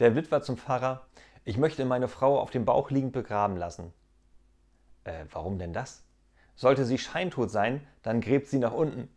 Der Witwer zum Pfarrer, ich möchte meine Frau auf dem Bauch liegend begraben lassen. Äh, warum denn das? Sollte sie scheintot sein, dann gräbt sie nach unten.